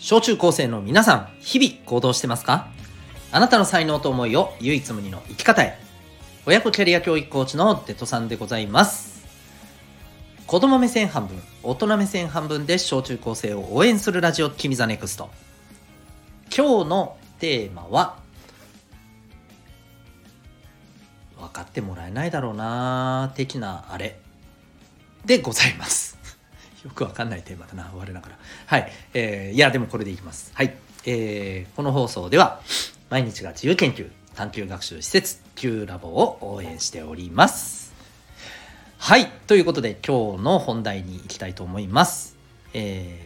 小中高生の皆さん、日々行動してますか？あなたの才能と思いを唯一無二の生き方へ。親子キャリア教育コーチのデトさんでございます。子供目線半分、大人目線半分で小中高生を応援するラジオ、君 the NEXT。今日のテーマは、分かってもらえないだろうな的なあれでございます。よくわかんないテーマだな、我ながら。はい。えー、いや、でもこれでいきます。はい。えー、この放送では、毎日が自由研究、探究学習施設、Q ラボを応援しております。はい。ということで、今日の本題に行きたいと思います。え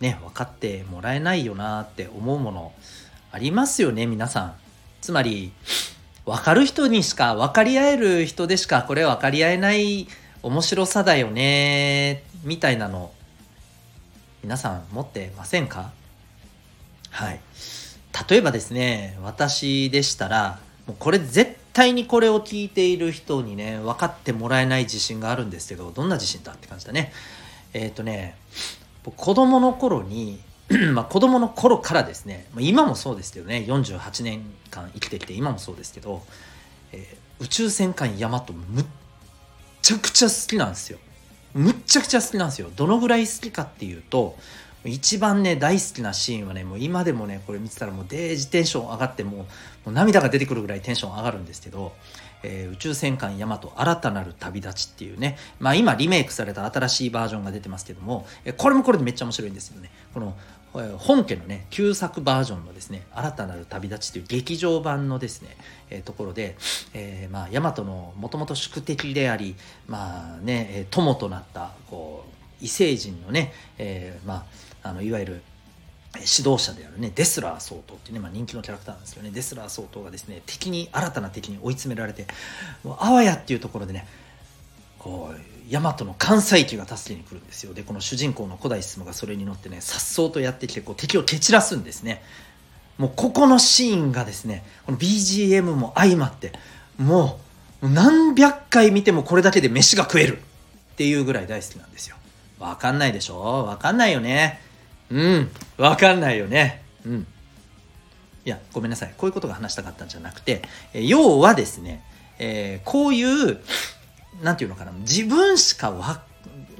ー、ね、分かってもらえないよなって思うもの、ありますよね、皆さん。つまり、分かる人にしか、分かり合える人でしか、これ分かり合えない面白さだよね、みたいなの、皆さん持ってませんか？はい。例えばですね、私でしたら、もうこれ絶対にこれを聞いている人にね、分かってもらえない自信があるんですけど、どんな自信だって感じだね。えっ、ー、とね、子供の頃に、まあ子供の頃からですね、今もそうですけどね、48年間生きてきて今もそうですけど、えー、宇宙戦艦ヤマトむっちゃくちゃ好きなんですよ。むっちゃくちゃ好きなんですよ。どのぐらい好きかっていうと、一番ね、大好きなシーンはね、もう今でもね、これ見てたらもうデージテンション上がってもう、もう涙が出てくるぐらいテンション上がるんですけど、えー、宇宙戦艦ヤマト新たなる旅立ちっていうね、まあ今リメイクされた新しいバージョンが出てますけども、えこれもこれでめっちゃ面白いんですよね。この本家のね旧作バージョンのですね新たなる旅立ちという劇場版のですね、えー、ところで、えー、まあ大和のもともと宿敵でありまあね友となったこう異星人のね、えー、まああのいわゆる指導者であるねデスラー総統っていうね、まあ、人気のキャラクターなんですよね。デスラー総統がですね敵に新たな敵に追い詰められてもうあわやっていうところでねこう大和の関西機が助けに来るんですよ。でこの主人公の古代進がそれに乗ってねさっそうとやってきてこう敵を蹴散らすんですね。もうここのシーンがですねこの BGM も相まってもう何百回見てもこれだけで飯が食えるっていうぐらい大好きなんですよ。わかんないでしょ？わかんないよね。うんわかんないよね。うん。いやごめんなさい。こういうことが話したかったんじゃなくて、要はですね、えー、こういうなんていうのかな、自分しかわ、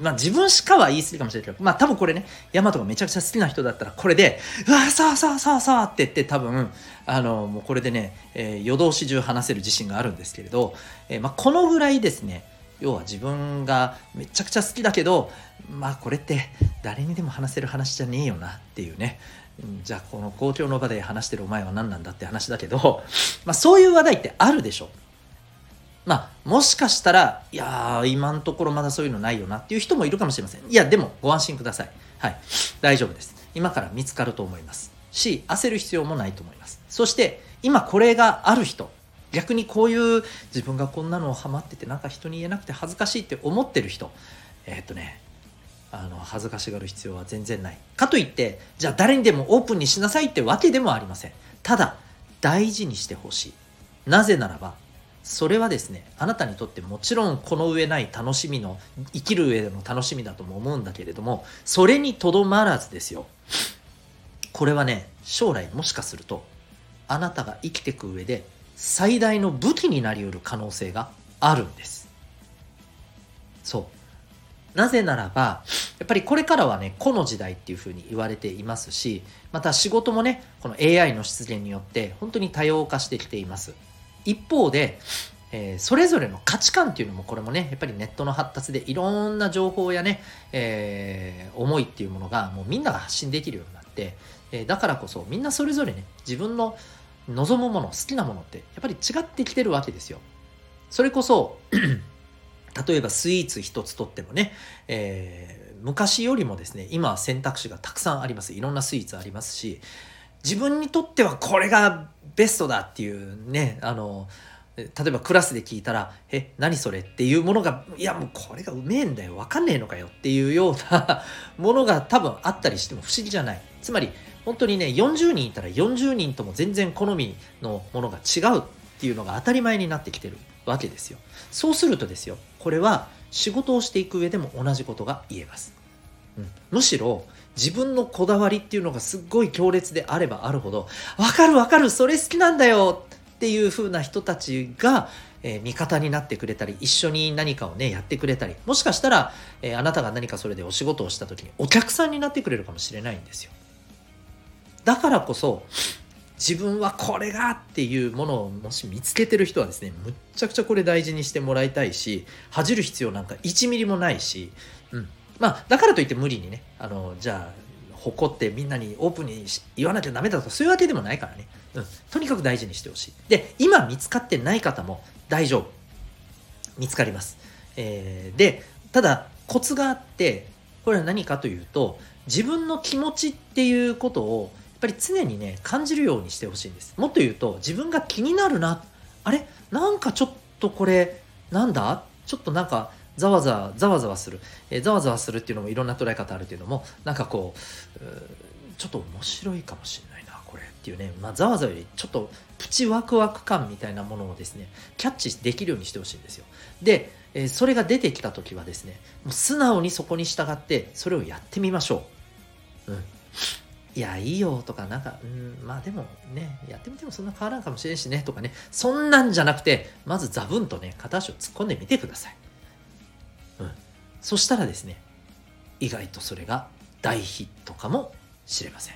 まあ自分しかは言い過ぎかもしれないけど、まあ多分これね、ヤマトがめちゃくちゃ好きな人だったら、これで、うわ、さあさあさあさあって言って多分、あの、もうこれでね、えー、夜通し中話せる自信があるんですけれど、えー、まあこのぐらいですね、要は自分がめちゃくちゃ好きだけど、まあこれって誰にでも話せる話じゃねえよなっていうね、じゃあこの公共の場で話してるお前は何なんだって話だけど、まあそういう話題ってあるでしょ。まあ、もしかしたら、いやー、今のところまだそういうのないよなっていう人もいるかもしれません。いや、でもご安心ください。はい。大丈夫です。今から見つかると思います。し、焦る必要もないと思います。そして、今これがある人、逆にこういう自分がこんなのをハマってて、なんか人に言えなくて恥ずかしいって思ってる人、えー、っとね、あの、恥ずかしがる必要は全然ない。かといって、じゃあ誰にでもオープンにしなさいってわけでもありません。ただ、大事にしてほしい。なぜならば、それはですねあなたにとってもちろんこの上ない楽しみの生きる上での楽しみだとも思うんだけれどもそれにとどまらずですよ。これはね将来もしかするとあなたが生きていく上で最大の武器になりうる可能性があるんです。そう。なぜならばやっぱりこれからはね個の時代っていうふうに言われていますしまた仕事もねこの AI の出現によって本当に多様化してきています。一方で、えー、それぞれの価値観っていうのもこれもねやっぱりネットの発達でいろんな情報やね、えー、思いっていうものがもうみんなが発信できるようになって、えー、だからこそみんなそれぞれね自分の望むもの好きなものってやっぱり違ってきてるわけですよ。それこそ 例えばスイーツ一つとってもね、えー、昔よりもですね今は選択肢がたくさんあります。いろんなスイーツありますし自分にとってはこれがベストだっていうねあの例えばクラスで聞いたら「え何それ?」っていうものが「いやもうこれがうめえんだよ。分かんねえのかよ」っていうような ものが多分あったりしても不思議じゃない。つまり本当にね40人いたら40人とも全然好みのものが違うっていうのが当たり前になってきてるわけですよ。そうするとですよこれは仕事をしていく上でも同じことが言えます、むしろ自分のこだわりっていうのがすっごい強烈であればあるほどわかるわかるそれ好きなんだよっていう風な人たちが、えー、味方になってくれたり一緒に何かをねやってくれたりもしかしたら、えー、あなたが何かそれでお仕事をした時にお客さんになってくれるかもしれないんですよ。だからこそ自分はこれがっていうものをもし見つけてる人はですねむっちゃくちゃこれ大事にしてもらいたいし恥じる必要なんか1ミリもないし、まあだからといって無理にねあのじゃあ誇ってみんなにオープンに言わなきゃダメだとかそういうわけでもないからね、うん、とにかく大事にしてほしい。で今見つかってない方も大丈夫。見つかります、えー、でただコツがあってこれは何かというと自分の気持ちっていうことをやっぱり常にね感じるようにしてほしいんです。もっと言うと自分が気になるな。あれ？なんかちょっとこれなんだ？ちょっとなんかざわざわざわざわする、えー、ざわざわするっていうのもいろんな捉え方あるけどもなんかこううちょっと面白いかもしれないなこれっていうね。まあざわざわよりちょっとプチワクワク感みたいなものをですねキャッチできるようにしてほしいんですよ。で、えー、それが出てきた時はですねもう素直にそこに従ってそれをやってみましょう。うん。いや、いいよとか、なんか、うん、まあでもね、やってみてもそんな変わらんかもしれんしねとかね、そんなんじゃなくて、まずザブンとね、片足を突っ込んでみてください。うん。そしたらですね、意外とそれが大ヒットかもしれません。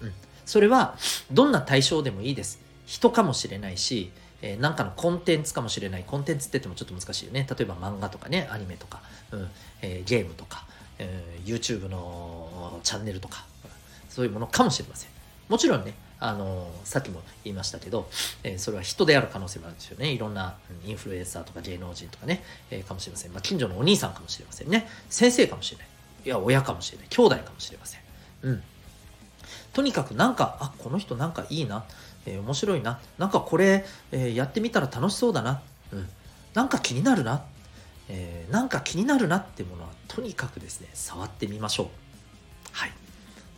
うん。それは、どんな対象でもいいです。人かもしれないし、えー、なんかのコンテンツかもしれない。コンテンツって言ってもちょっと難しいよね。例えば漫画とかね、アニメとか、うんえー、ゲームとか、えー、YouTube のチャンネルとか、そういうものかもしれません。もちろんね、あのさっきも言いましたけど、えー、それは人である可能性もあるんですよね。いろんなインフルエンサーとか芸能人とかね、えー、かもしれません。まあ、近所のお兄さんかもしれませんね。先生かもしれない。いや、親かもしれない。兄弟かもしれません。うん。とにかくなんか、あ、この人なんかいいな。えー、面白いな。なんかこれ、えー、やってみたら楽しそうだな。うん。なんか気になるな。えー、なんか気になるなってものはとにかくですね、触ってみましょう。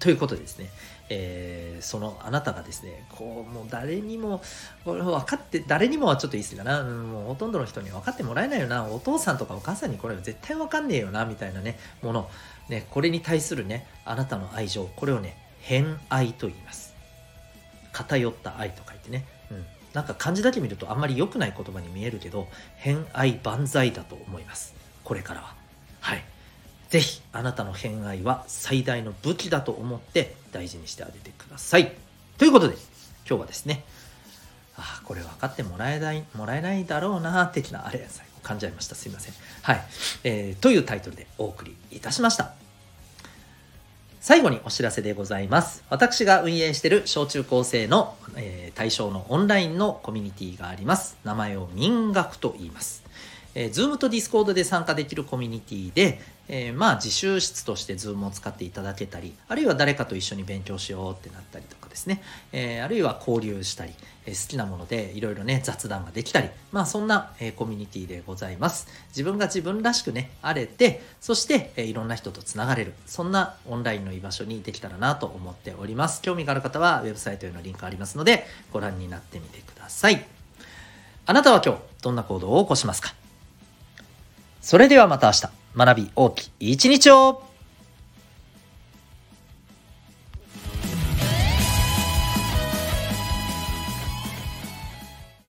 ということですね、えー、そのあなたがですね、こう、もう誰にも、これ分かって、誰にもはちょっと言い過ぎかな、うんもうほとんどの人に分かってもらえないよな、お父さんとかお母さんにこれは絶対分かんねえよな、みたいなね、もの、ね、これに対するね、あなたの愛情、これをね、偏愛と言います。偏った愛と書いてね、うん。なんか漢字だけ見るとあんまり良くない言葉に見えるけど、偏愛万歳だと思います。これからは。はい。ぜひあなたの偏愛は最大の武器だと思って大事にしてあげてください。ということで今日はですねあこれ分かってもらえないもらえないだろうな的なあれ最後感じゃいましたすいません。はい、えー、というタイトルでお送りいたしました。最後にお知らせでございます。私が運営している小中高生の、えー、対象のオンラインのコミュニティがあります。名前を民学と言います。えー、Zoom と Discord で参加できるコミュニティで、えー、まあ自習室として Zoom を使っていただけたり、あるいは誰かと一緒に勉強しようってなったりとかですね、えー、あるいは交流したり、えー、好きなものでいろいろね、雑談ができたり、まあそんな、えー、コミュニティでございます。自分が自分らしくね、あれて、そして、えー、いろんな人とつながれる、そんなオンラインの居場所にできたらなと思っております。興味がある方はウェブサイトへのリンクありますので、ご覧になってみてください。あなたは今日、どんな行動を起こしますか？それではまた明日、学び大きい一日を。